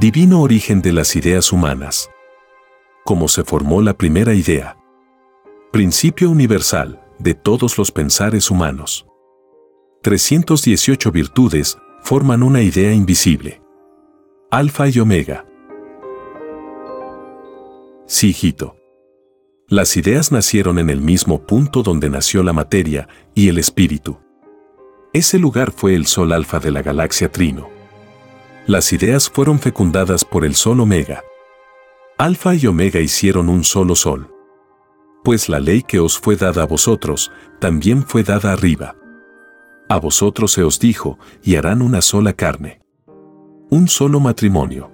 Divino origen de las ideas humanas. Cómo se formó la primera idea. Principio universal de todos los pensares humanos. 318 virtudes forman una idea invisible. Alfa y Omega. Sí. Las ideas nacieron en el mismo punto donde nació la materia y el espíritu. Ese lugar fue el sol alfa de la galaxia Trino las ideas fueron fecundadas por el Sol Omega. Alfa y Omega hicieron un solo Sol. Pues la ley que os fue dada a vosotros, también fue dada arriba. A vosotros se os dijo, y harán una sola carne. Un solo matrimonio.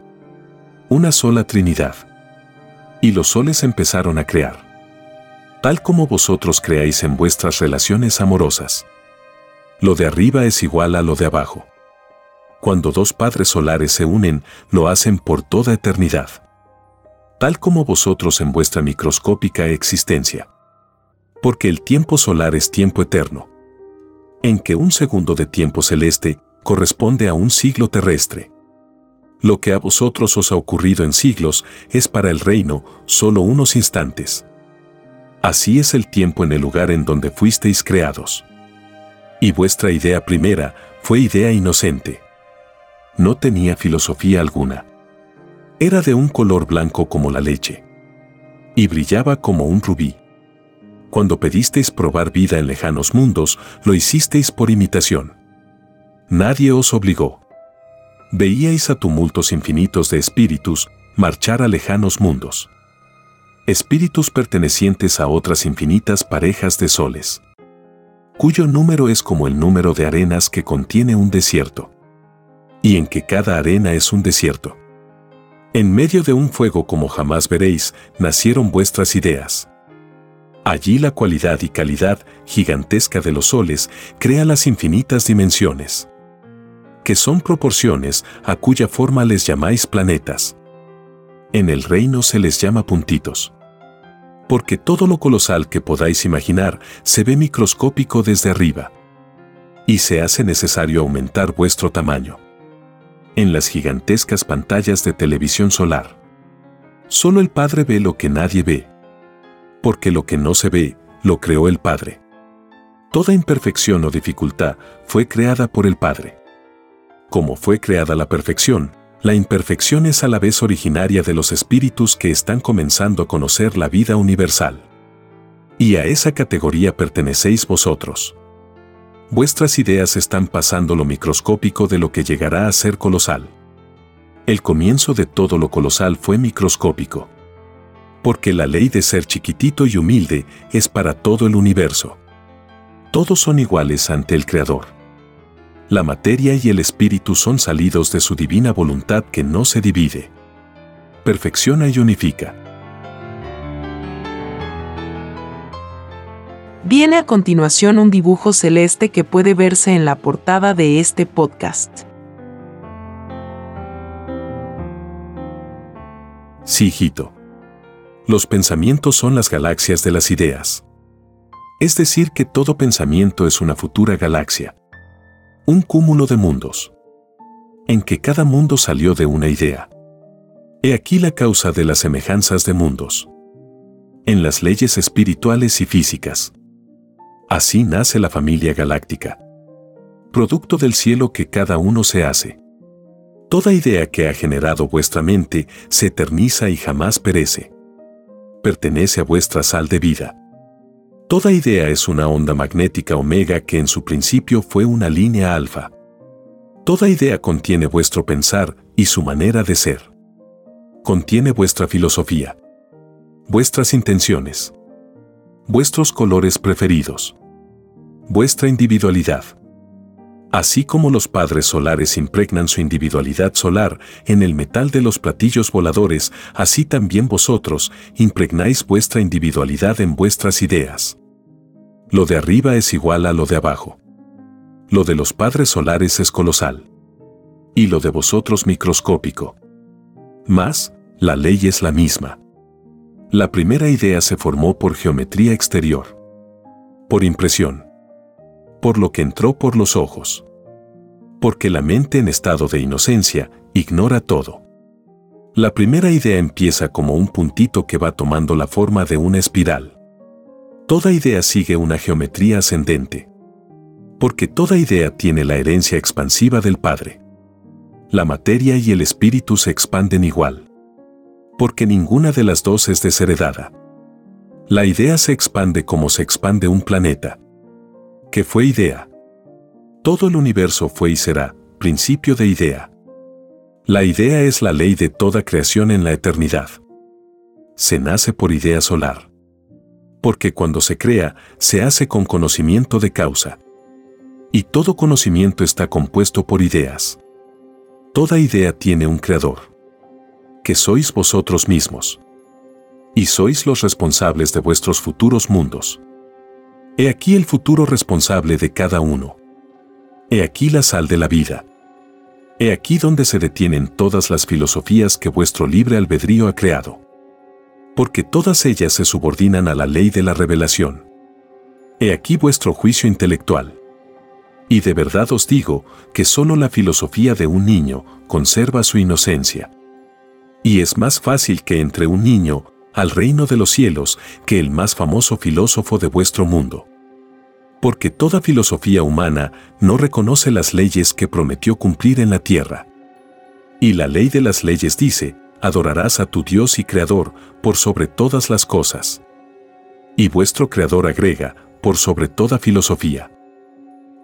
Una sola Trinidad. Y los soles empezaron a crear. Tal como vosotros creáis en vuestras relaciones amorosas. Lo de arriba es igual a lo de abajo cuando dos padres solares se unen, lo hacen por toda eternidad. Tal como vosotros en vuestra microscópica existencia. Porque el tiempo solar es tiempo eterno. En que un segundo de tiempo celeste corresponde a un siglo terrestre. Lo que a vosotros os ha ocurrido en siglos es para el reino solo unos instantes. Así es el tiempo en el lugar en donde fuisteis creados. Y vuestra idea primera fue idea inocente no tenía filosofía alguna. Era de un color blanco como la leche. Y brillaba como un rubí. Cuando pedisteis probar vida en lejanos mundos, lo hicisteis por imitación. Nadie os obligó. Veíais a tumultos infinitos de espíritus marchar a lejanos mundos. Espíritus pertenecientes a otras infinitas parejas de soles, cuyo número es como el número de arenas que contiene un desierto y en que cada arena es un desierto. En medio de un fuego como jamás veréis, nacieron vuestras ideas. Allí la cualidad y calidad gigantesca de los soles crea las infinitas dimensiones, que son proporciones a cuya forma les llamáis planetas. En el reino se les llama puntitos. Porque todo lo colosal que podáis imaginar se ve microscópico desde arriba. Y se hace necesario aumentar vuestro tamaño en las gigantescas pantallas de televisión solar. Solo el Padre ve lo que nadie ve. Porque lo que no se ve, lo creó el Padre. Toda imperfección o dificultad fue creada por el Padre. Como fue creada la perfección, la imperfección es a la vez originaria de los espíritus que están comenzando a conocer la vida universal. Y a esa categoría pertenecéis vosotros vuestras ideas están pasando lo microscópico de lo que llegará a ser colosal. El comienzo de todo lo colosal fue microscópico. Porque la ley de ser chiquitito y humilde es para todo el universo. Todos son iguales ante el Creador. La materia y el espíritu son salidos de su divina voluntad que no se divide. Perfecciona y unifica. Viene a continuación un dibujo celeste que puede verse en la portada de este podcast. Sí, hijito. Los pensamientos son las galaxias de las ideas. Es decir, que todo pensamiento es una futura galaxia. Un cúmulo de mundos. En que cada mundo salió de una idea. He aquí la causa de las semejanzas de mundos. En las leyes espirituales y físicas. Así nace la familia galáctica. Producto del cielo que cada uno se hace. Toda idea que ha generado vuestra mente se eterniza y jamás perece. Pertenece a vuestra sal de vida. Toda idea es una onda magnética omega que en su principio fue una línea alfa. Toda idea contiene vuestro pensar y su manera de ser. Contiene vuestra filosofía, vuestras intenciones, vuestros colores preferidos, vuestra individualidad. Así como los padres solares impregnan su individualidad solar en el metal de los platillos voladores, así también vosotros impregnáis vuestra individualidad en vuestras ideas. Lo de arriba es igual a lo de abajo. Lo de los padres solares es colosal. Y lo de vosotros microscópico. Más, la ley es la misma. La primera idea se formó por geometría exterior. Por impresión. Por lo que entró por los ojos. Porque la mente en estado de inocencia ignora todo. La primera idea empieza como un puntito que va tomando la forma de una espiral. Toda idea sigue una geometría ascendente porque toda idea tiene la herencia expansiva del Padre. La materia y el espíritu se expanden igual. Porque ninguna de las dos es desheredada. La idea se expande como se expande un planeta. ¿Qué fue idea? Todo el universo fue y será, principio de idea. La idea es la ley de toda creación en la eternidad. Se nace por idea solar. Porque cuando se crea, se hace con conocimiento de causa. Y todo conocimiento está compuesto por ideas. Toda idea tiene un creador, que sois vosotros mismos. Y sois los responsables de vuestros futuros mundos. He aquí el futuro responsable de cada uno. He aquí la sal de la vida. He aquí donde se detienen todas las filosofías que vuestro libre albedrío ha creado. Porque todas ellas se subordinan a la ley de la revelación. He aquí vuestro juicio intelectual. Y de verdad os digo que solo la filosofía de un niño conserva su inocencia. Y es más fácil que entre un niño al reino de los cielos que el más famoso filósofo de vuestro mundo. Porque toda filosofía humana no reconoce las leyes que prometió cumplir en la tierra. Y la ley de las leyes dice, adorarás a tu Dios y Creador por sobre todas las cosas. Y vuestro Creador agrega, por sobre toda filosofía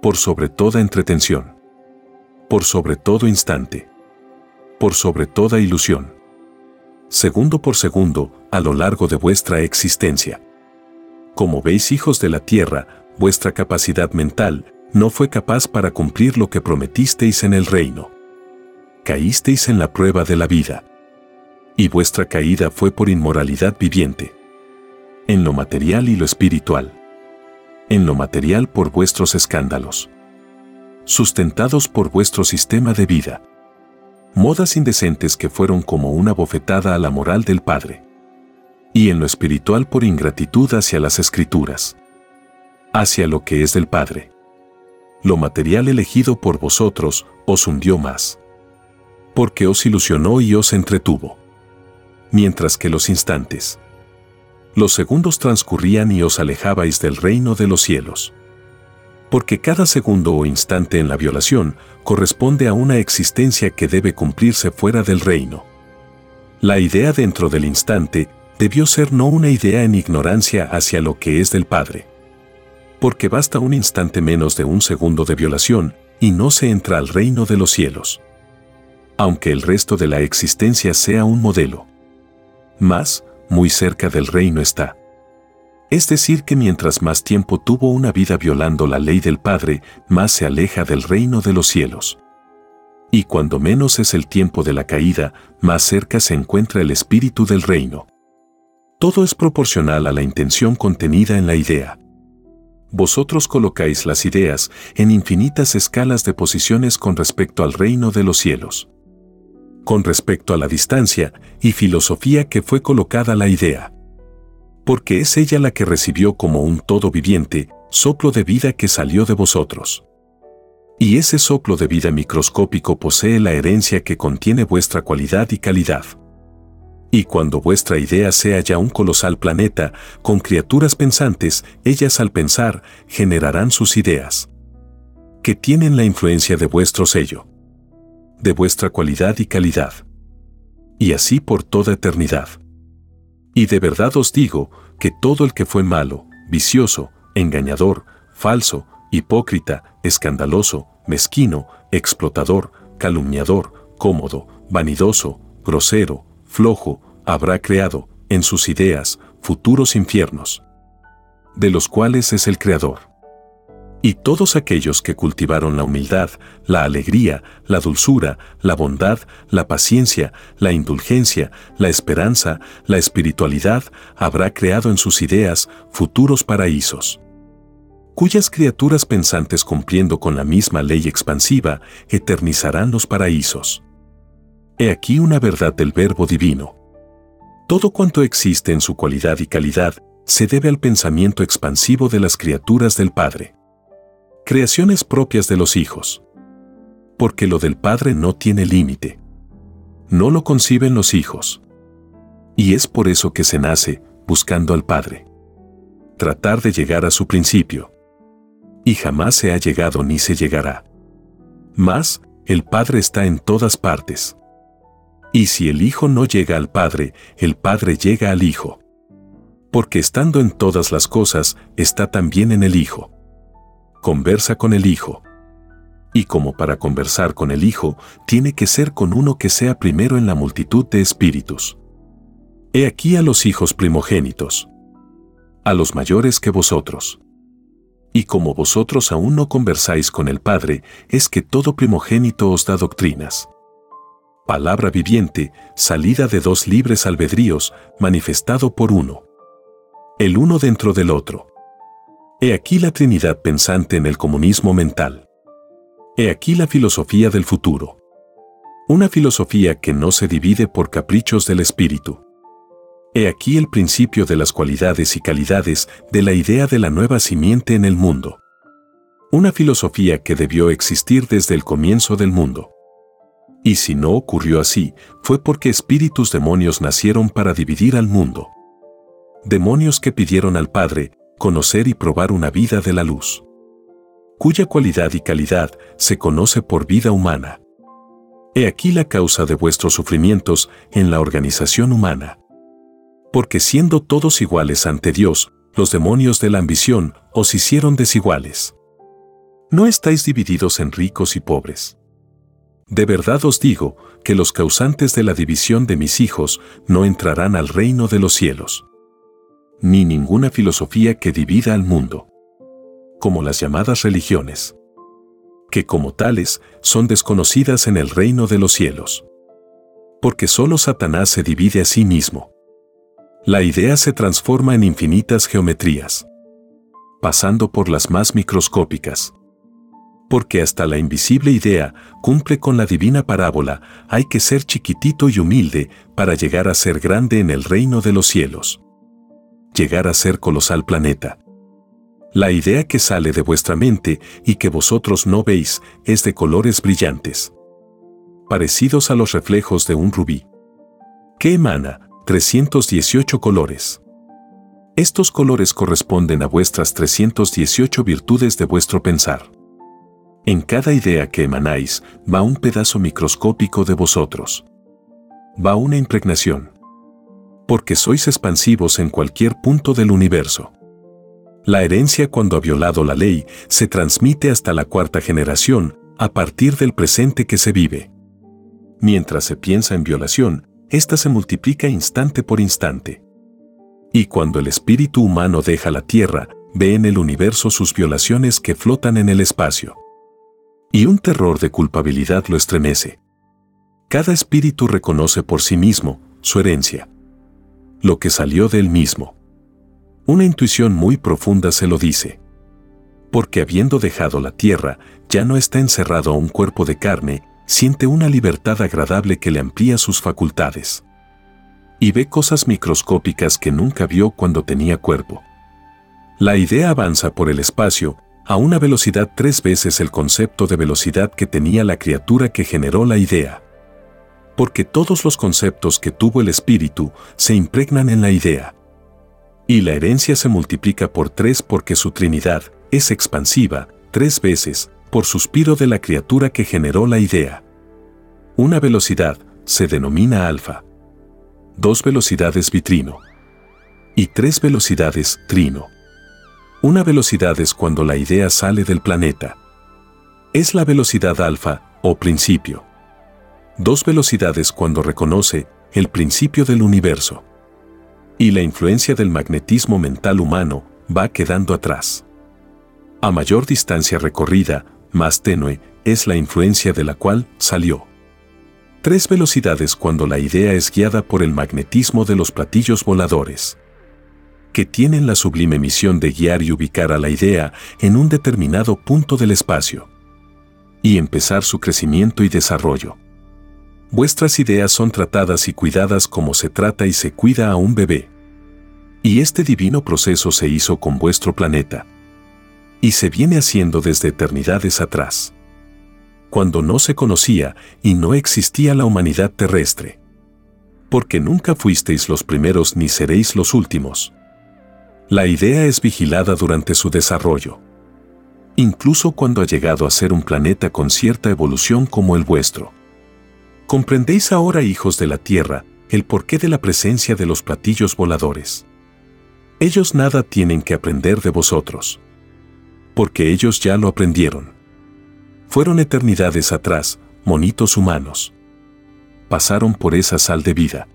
por sobre toda entretención, por sobre todo instante, por sobre toda ilusión, segundo por segundo, a lo largo de vuestra existencia. Como veis hijos de la tierra, vuestra capacidad mental no fue capaz para cumplir lo que prometisteis en el reino. Caísteis en la prueba de la vida. Y vuestra caída fue por inmoralidad viviente. En lo material y lo espiritual en lo material por vuestros escándalos, sustentados por vuestro sistema de vida. Modas indecentes que fueron como una bofetada a la moral del Padre. Y en lo espiritual por ingratitud hacia las escrituras, hacia lo que es del Padre. Lo material elegido por vosotros os hundió más, porque os ilusionó y os entretuvo. Mientras que los instantes, los segundos transcurrían y os alejabais del reino de los cielos. Porque cada segundo o instante en la violación corresponde a una existencia que debe cumplirse fuera del reino. La idea dentro del instante debió ser no una idea en ignorancia hacia lo que es del Padre. Porque basta un instante menos de un segundo de violación y no se entra al reino de los cielos. Aunque el resto de la existencia sea un modelo. Más, muy cerca del reino está. Es decir, que mientras más tiempo tuvo una vida violando la ley del Padre, más se aleja del reino de los cielos. Y cuando menos es el tiempo de la caída, más cerca se encuentra el espíritu del reino. Todo es proporcional a la intención contenida en la idea. Vosotros colocáis las ideas en infinitas escalas de posiciones con respecto al reino de los cielos con respecto a la distancia y filosofía que fue colocada la idea. Porque es ella la que recibió como un todo viviente, soplo de vida que salió de vosotros. Y ese soplo de vida microscópico posee la herencia que contiene vuestra cualidad y calidad. Y cuando vuestra idea sea ya un colosal planeta, con criaturas pensantes, ellas al pensar generarán sus ideas, que tienen la influencia de vuestro sello de vuestra cualidad y calidad. Y así por toda eternidad. Y de verdad os digo que todo el que fue malo, vicioso, engañador, falso, hipócrita, escandaloso, mezquino, explotador, calumniador, cómodo, vanidoso, grosero, flojo, habrá creado, en sus ideas, futuros infiernos, de los cuales es el Creador. Y todos aquellos que cultivaron la humildad, la alegría, la dulzura, la bondad, la paciencia, la indulgencia, la esperanza, la espiritualidad, habrá creado en sus ideas futuros paraísos cuyas criaturas pensantes cumpliendo con la misma ley expansiva eternizarán los paraísos. He aquí una verdad del Verbo Divino. Todo cuanto existe en su cualidad y calidad se debe al pensamiento expansivo de las criaturas del Padre. Creaciones propias de los hijos. Porque lo del Padre no tiene límite. No lo conciben los hijos. Y es por eso que se nace buscando al Padre. Tratar de llegar a su principio y jamás se ha llegado ni se llegará. Mas, el Padre está en todas partes. Y si el Hijo no llega al Padre, el Padre llega al Hijo. Porque estando en todas las cosas, está también en el Hijo. Conversa con el Hijo. Y como para conversar con el Hijo, tiene que ser con uno que sea primero en la multitud de espíritus. He aquí a los hijos primogénitos. A los mayores que vosotros y como vosotros aún no conversáis con el Padre, es que todo primogénito os da doctrinas. Palabra viviente, salida de dos libres albedríos, manifestado por uno. El uno dentro del otro. He aquí la Trinidad pensante en el comunismo mental. He aquí la filosofía del futuro. Una filosofía que no se divide por caprichos del espíritu. He aquí el principio de las cualidades y calidades de la idea de la nueva simiente en el mundo. Una filosofía que debió existir desde el comienzo del mundo. Y si no ocurrió así, fue porque espíritus demonios nacieron para dividir al mundo. Demonios que pidieron al Padre conocer y probar una vida de la luz, cuya cualidad y calidad se conoce por vida humana. He aquí la causa de vuestros sufrimientos en la organización humana porque siendo todos iguales ante Dios, los demonios de la ambición os hicieron desiguales. No estáis divididos en ricos y pobres. De verdad os digo que los causantes de la división de mis hijos no entrarán al reino de los cielos. Ni ninguna filosofía que divida al mundo. Como las llamadas religiones. Que como tales son desconocidas en el reino de los cielos. Porque solo Satanás se divide a sí mismo la idea se transforma en infinitas geometrías, pasando por las más microscópicas. Porque hasta la invisible idea cumple con la divina parábola, hay que ser chiquitito y humilde para llegar a ser grande en el reino de los cielos. Llegar a ser colosal planeta. La idea que sale de vuestra mente y que vosotros no veis es de colores brillantes, parecidos a los reflejos de un rubí. ¿Qué emana, 318 colores. Estos colores corresponden a vuestras 318 virtudes de vuestro pensar. En cada idea que emanáis va un pedazo microscópico de vosotros. Va una impregnación. Porque sois expansivos en cualquier punto del universo. La herencia cuando ha violado la ley se transmite hasta la cuarta generación, a partir del presente que se vive. Mientras se piensa en violación, ésta se multiplica instante por instante. Y cuando el espíritu humano deja la Tierra, ve en el universo sus violaciones que flotan en el espacio. Y un terror de culpabilidad lo estremece. Cada espíritu reconoce por sí mismo su herencia. Lo que salió de él mismo. Una intuición muy profunda se lo dice. Porque habiendo dejado la tierra, ya no está encerrado a un cuerpo de carne, siente una libertad agradable que le amplía sus facultades. Y ve cosas microscópicas que nunca vio cuando tenía cuerpo. La idea avanza por el espacio a una velocidad tres veces el concepto de velocidad que tenía la criatura que generó la idea. Porque todos los conceptos que tuvo el espíritu se impregnan en la idea. Y la herencia se multiplica por tres porque su Trinidad es expansiva, tres veces, por suspiro de la criatura que generó la idea. Una velocidad se denomina alfa. Dos velocidades vitrino. Y tres velocidades trino. Una velocidad es cuando la idea sale del planeta. Es la velocidad alfa o principio. Dos velocidades cuando reconoce el principio del universo. Y la influencia del magnetismo mental humano va quedando atrás. A mayor distancia recorrida, más tenue es la influencia de la cual salió. Tres velocidades cuando la idea es guiada por el magnetismo de los platillos voladores, que tienen la sublime misión de guiar y ubicar a la idea en un determinado punto del espacio y empezar su crecimiento y desarrollo. Vuestras ideas son tratadas y cuidadas como se trata y se cuida a un bebé. Y este divino proceso se hizo con vuestro planeta. Y se viene haciendo desde eternidades atrás. Cuando no se conocía y no existía la humanidad terrestre. Porque nunca fuisteis los primeros ni seréis los últimos. La idea es vigilada durante su desarrollo. Incluso cuando ha llegado a ser un planeta con cierta evolución como el vuestro. Comprendéis ahora, hijos de la Tierra, el porqué de la presencia de los platillos voladores. Ellos nada tienen que aprender de vosotros. Porque ellos ya lo aprendieron. Fueron eternidades atrás, monitos humanos. Pasaron por esa sal de vida.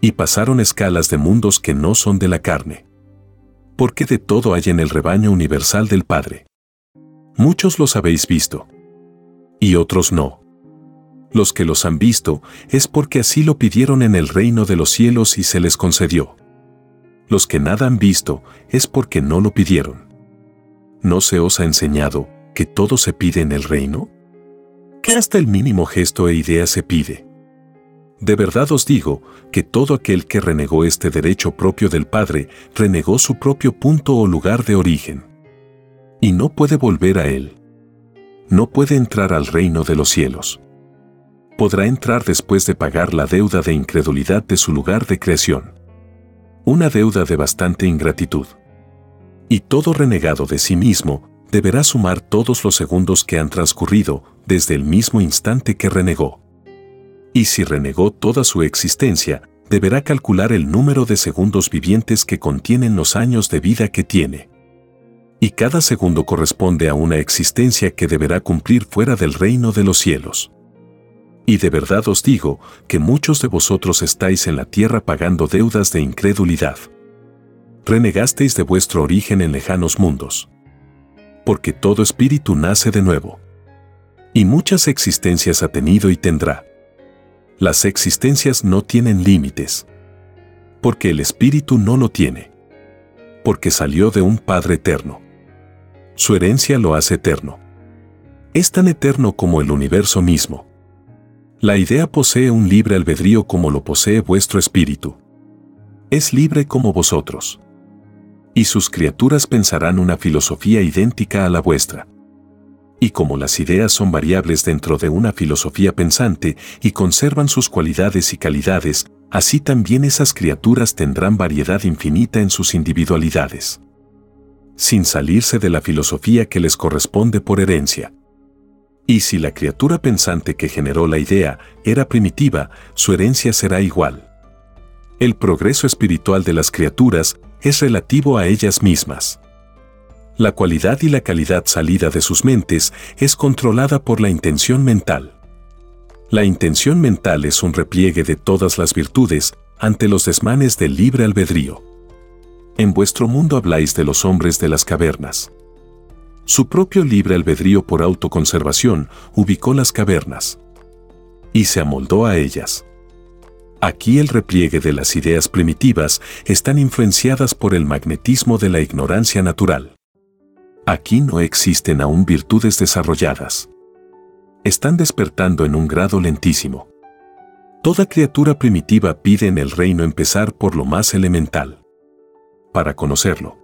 Y pasaron escalas de mundos que no son de la carne. Porque de todo hay en el rebaño universal del Padre. Muchos los habéis visto. Y otros no. Los que los han visto es porque así lo pidieron en el reino de los cielos y se les concedió los que nada han visto es porque no lo pidieron. ¿No se os ha enseñado que todo se pide en el reino? Que hasta el mínimo gesto e idea se pide. De verdad os digo que todo aquel que renegó este derecho propio del Padre renegó su propio punto o lugar de origen. Y no puede volver a él. No puede entrar al reino de los cielos. Podrá entrar después de pagar la deuda de incredulidad de su lugar de creación una deuda de bastante ingratitud. Y todo renegado de sí mismo deberá sumar todos los segundos que han transcurrido desde el mismo instante que renegó. Y si renegó toda su existencia, deberá calcular el número de segundos vivientes que contienen los años de vida que tiene. Y cada segundo corresponde a una existencia que deberá cumplir fuera del reino de los cielos. Y de verdad os digo que muchos de vosotros estáis en la tierra pagando deudas de incredulidad. Renegasteis de vuestro origen en lejanos mundos. Porque todo espíritu nace de nuevo. Y muchas existencias ha tenido y tendrá. Las existencias no tienen límites. Porque el espíritu no lo tiene. Porque salió de un Padre eterno. Su herencia lo hace eterno. Es tan eterno como el universo mismo la idea posee un libre albedrío como lo posee vuestro espíritu. Es libre como vosotros. Y sus criaturas pensarán una filosofía idéntica a la vuestra. Y como las ideas son variables dentro de una filosofía pensante y conservan sus cualidades y calidades, así también esas criaturas tendrán variedad infinita en sus individualidades. Sin salirse de la filosofía que les corresponde por herencia. Y si la criatura pensante que generó la idea era primitiva, su herencia será igual. El progreso espiritual de las criaturas es relativo a ellas mismas. La cualidad y la calidad salida de sus mentes es controlada por la intención mental. La intención mental es un repliegue de todas las virtudes ante los desmanes del libre albedrío. En vuestro mundo habláis de los hombres de las cavernas. Su propio libre albedrío por autoconservación ubicó las cavernas y se amoldó a ellas. Aquí el repliegue de las ideas primitivas están influenciadas por el magnetismo de la ignorancia natural. Aquí no existen aún virtudes desarrolladas. Están despertando en un grado lentísimo. Toda criatura primitiva pide en el reino empezar por lo más elemental. Para conocerlo.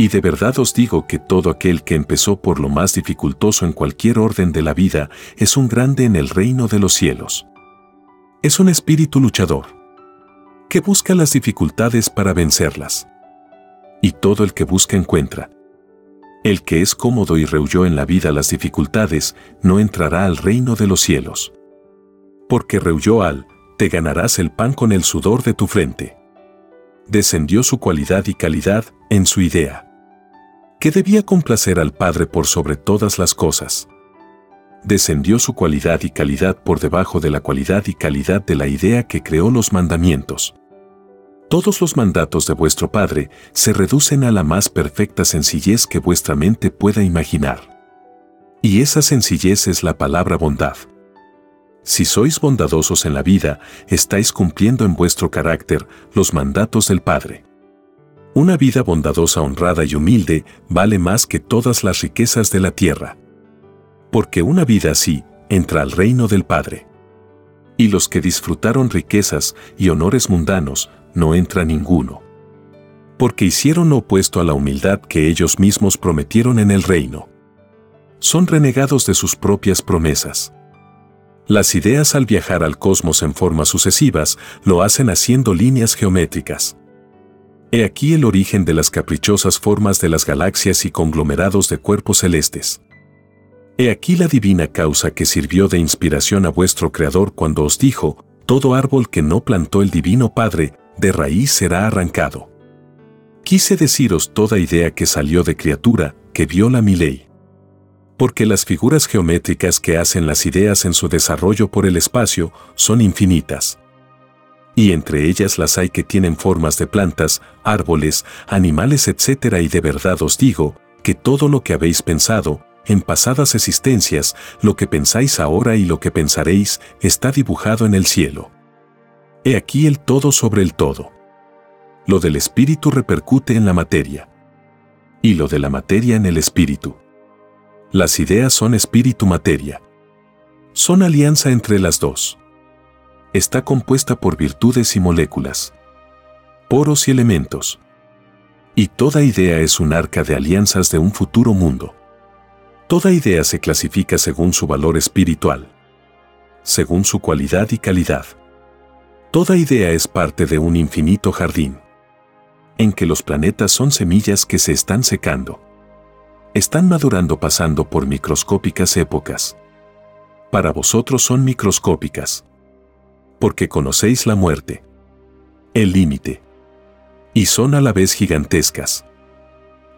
Y de verdad os digo que todo aquel que empezó por lo más dificultoso en cualquier orden de la vida es un grande en el reino de los cielos. Es un espíritu luchador, que busca las dificultades para vencerlas. Y todo el que busca encuentra. El que es cómodo y rehuyó en la vida las dificultades, no entrará al reino de los cielos. Porque rehuyó al, te ganarás el pan con el sudor de tu frente. Descendió su cualidad y calidad en su idea. Que debía complacer al Padre por sobre todas las cosas. Descendió su cualidad y calidad por debajo de la cualidad y calidad de la idea que creó los mandamientos. Todos los mandatos de vuestro Padre se reducen a la más perfecta sencillez que vuestra mente pueda imaginar. Y esa sencillez es la palabra bondad. Si sois bondadosos en la vida, estáis cumpliendo en vuestro carácter los mandatos del Padre. Una vida bondadosa, honrada y humilde vale más que todas las riquezas de la tierra. Porque una vida así entra al reino del Padre. Y los que disfrutaron riquezas y honores mundanos no entra ninguno. Porque hicieron lo opuesto a la humildad que ellos mismos prometieron en el reino. Son renegados de sus propias promesas. Las ideas al viajar al cosmos en formas sucesivas lo hacen haciendo líneas geométricas. He aquí el origen de las caprichosas formas de las galaxias y conglomerados de cuerpos celestes. He aquí la divina causa que sirvió de inspiración a vuestro Creador cuando os dijo, todo árbol que no plantó el Divino Padre, de raíz será arrancado. Quise deciros toda idea que salió de criatura, que viola mi ley. Porque las figuras geométricas que hacen las ideas en su desarrollo por el espacio son infinitas. Y entre ellas las hay que tienen formas de plantas, árboles, animales, etc. Y de verdad os digo, que todo lo que habéis pensado, en pasadas existencias, lo que pensáis ahora y lo que pensaréis, está dibujado en el cielo. He aquí el todo sobre el todo. Lo del espíritu repercute en la materia. Y lo de la materia en el espíritu. Las ideas son espíritu-materia. Son alianza entre las dos. Está compuesta por virtudes y moléculas. Poros y elementos. Y toda idea es un arca de alianzas de un futuro mundo. Toda idea se clasifica según su valor espiritual, según su cualidad y calidad. Toda idea es parte de un infinito jardín, en que los planetas son semillas que se están secando. Están madurando pasando por microscópicas épocas. Para vosotros son microscópicas. Porque conocéis la muerte, el límite, y son a la vez gigantescas.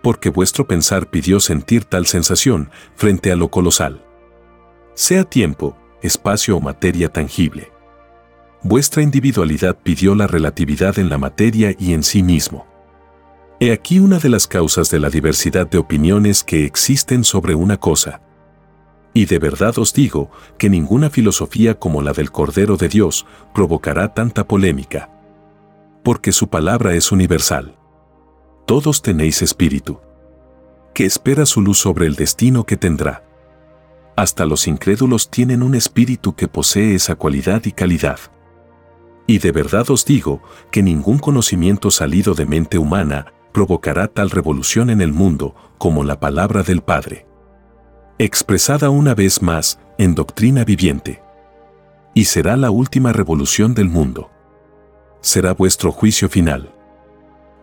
Porque vuestro pensar pidió sentir tal sensación frente a lo colosal. Sea tiempo, espacio o materia tangible vuestra individualidad pidió la relatividad en la materia y en sí mismo. He aquí una de las causas de la diversidad de opiniones que existen sobre una cosa. Y de verdad os digo que ninguna filosofía como la del Cordero de Dios provocará tanta polémica. Porque su palabra es universal. Todos tenéis espíritu. Que espera su luz sobre el destino que tendrá. Hasta los incrédulos tienen un espíritu que posee esa cualidad y calidad. Y de verdad os digo que ningún conocimiento salido de mente humana provocará tal revolución en el mundo como la palabra del Padre. Expresada una vez más en doctrina viviente. Y será la última revolución del mundo. Será vuestro juicio final.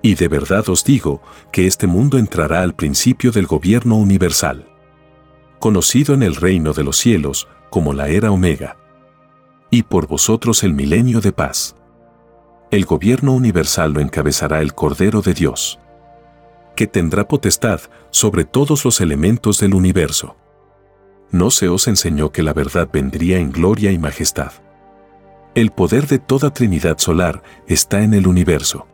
Y de verdad os digo que este mundo entrará al principio del gobierno universal. Conocido en el reino de los cielos como la era Omega y por vosotros el milenio de paz. El gobierno universal lo encabezará el Cordero de Dios, que tendrá potestad sobre todos los elementos del universo. ¿No se os enseñó que la verdad vendría en gloria y majestad? El poder de toda Trinidad solar está en el universo.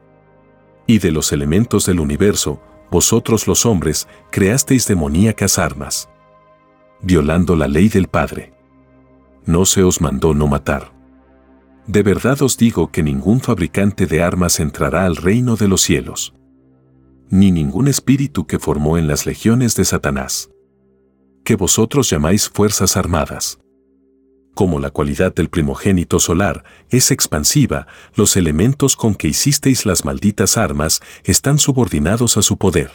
Y de los elementos del universo, vosotros los hombres creasteis demoníacas armas, violando la ley del Padre no se os mandó no matar. De verdad os digo que ningún fabricante de armas entrará al reino de los cielos, ni ningún espíritu que formó en las legiones de Satanás, que vosotros llamáis fuerzas armadas. Como la cualidad del primogénito solar es expansiva, los elementos con que hicisteis las malditas armas están subordinados a su poder.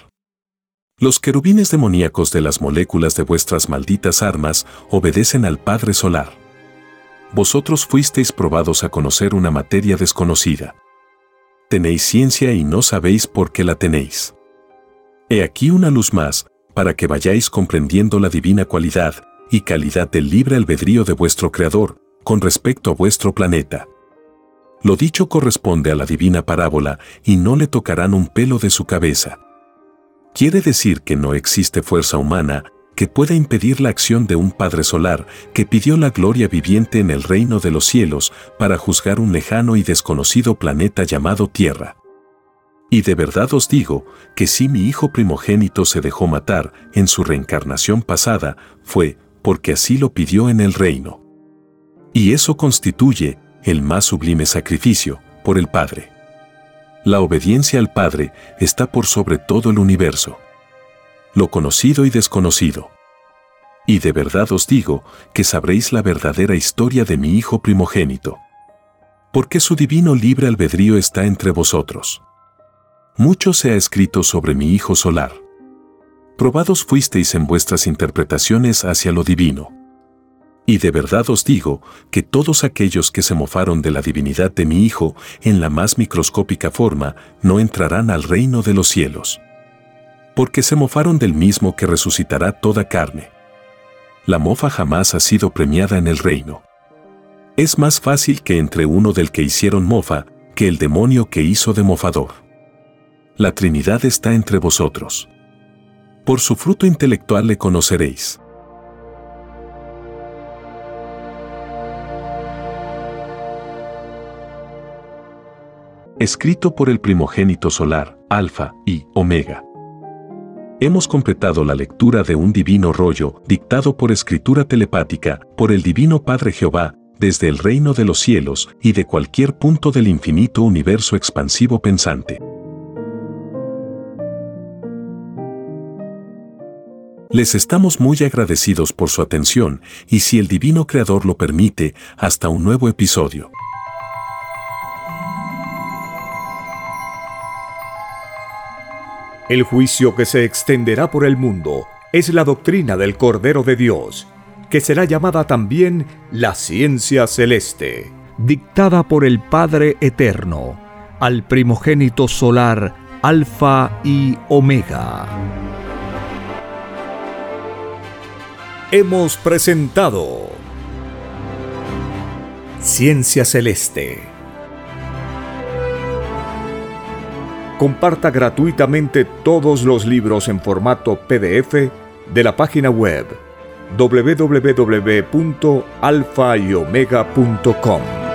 Los querubines demoníacos de las moléculas de vuestras malditas armas obedecen al Padre Solar. Vosotros fuisteis probados a conocer una materia desconocida. Tenéis ciencia y no sabéis por qué la tenéis. He aquí una luz más, para que vayáis comprendiendo la divina cualidad y calidad del libre albedrío de vuestro Creador, con respecto a vuestro planeta. Lo dicho corresponde a la divina parábola y no le tocarán un pelo de su cabeza. Quiere decir que no existe fuerza humana que pueda impedir la acción de un Padre Solar que pidió la gloria viviente en el reino de los cielos para juzgar un lejano y desconocido planeta llamado Tierra. Y de verdad os digo que si mi hijo primogénito se dejó matar en su reencarnación pasada, fue porque así lo pidió en el reino. Y eso constituye el más sublime sacrificio por el Padre. La obediencia al Padre está por sobre todo el universo lo conocido y desconocido. Y de verdad os digo que sabréis la verdadera historia de mi Hijo primogénito. Porque su divino libre albedrío está entre vosotros. Mucho se ha escrito sobre mi Hijo solar. Probados fuisteis en vuestras interpretaciones hacia lo divino. Y de verdad os digo que todos aquellos que se mofaron de la divinidad de mi Hijo en la más microscópica forma no entrarán al reino de los cielos porque se mofaron del mismo que resucitará toda carne. La mofa jamás ha sido premiada en el reino. Es más fácil que entre uno del que hicieron mofa que el demonio que hizo de mofador. La Trinidad está entre vosotros. Por su fruto intelectual le conoceréis. Escrito por el primogénito solar, Alfa y Omega. Hemos completado la lectura de un divino rollo, dictado por escritura telepática, por el Divino Padre Jehová, desde el reino de los cielos y de cualquier punto del infinito universo expansivo pensante. Les estamos muy agradecidos por su atención y si el Divino Creador lo permite, hasta un nuevo episodio. El juicio que se extenderá por el mundo es la doctrina del Cordero de Dios, que será llamada también la ciencia celeste, dictada por el Padre Eterno, al primogénito solar Alfa y Omega. Hemos presentado Ciencia Celeste comparta gratuitamente todos los libros en formato PDF de la página web www.alfayomega.com.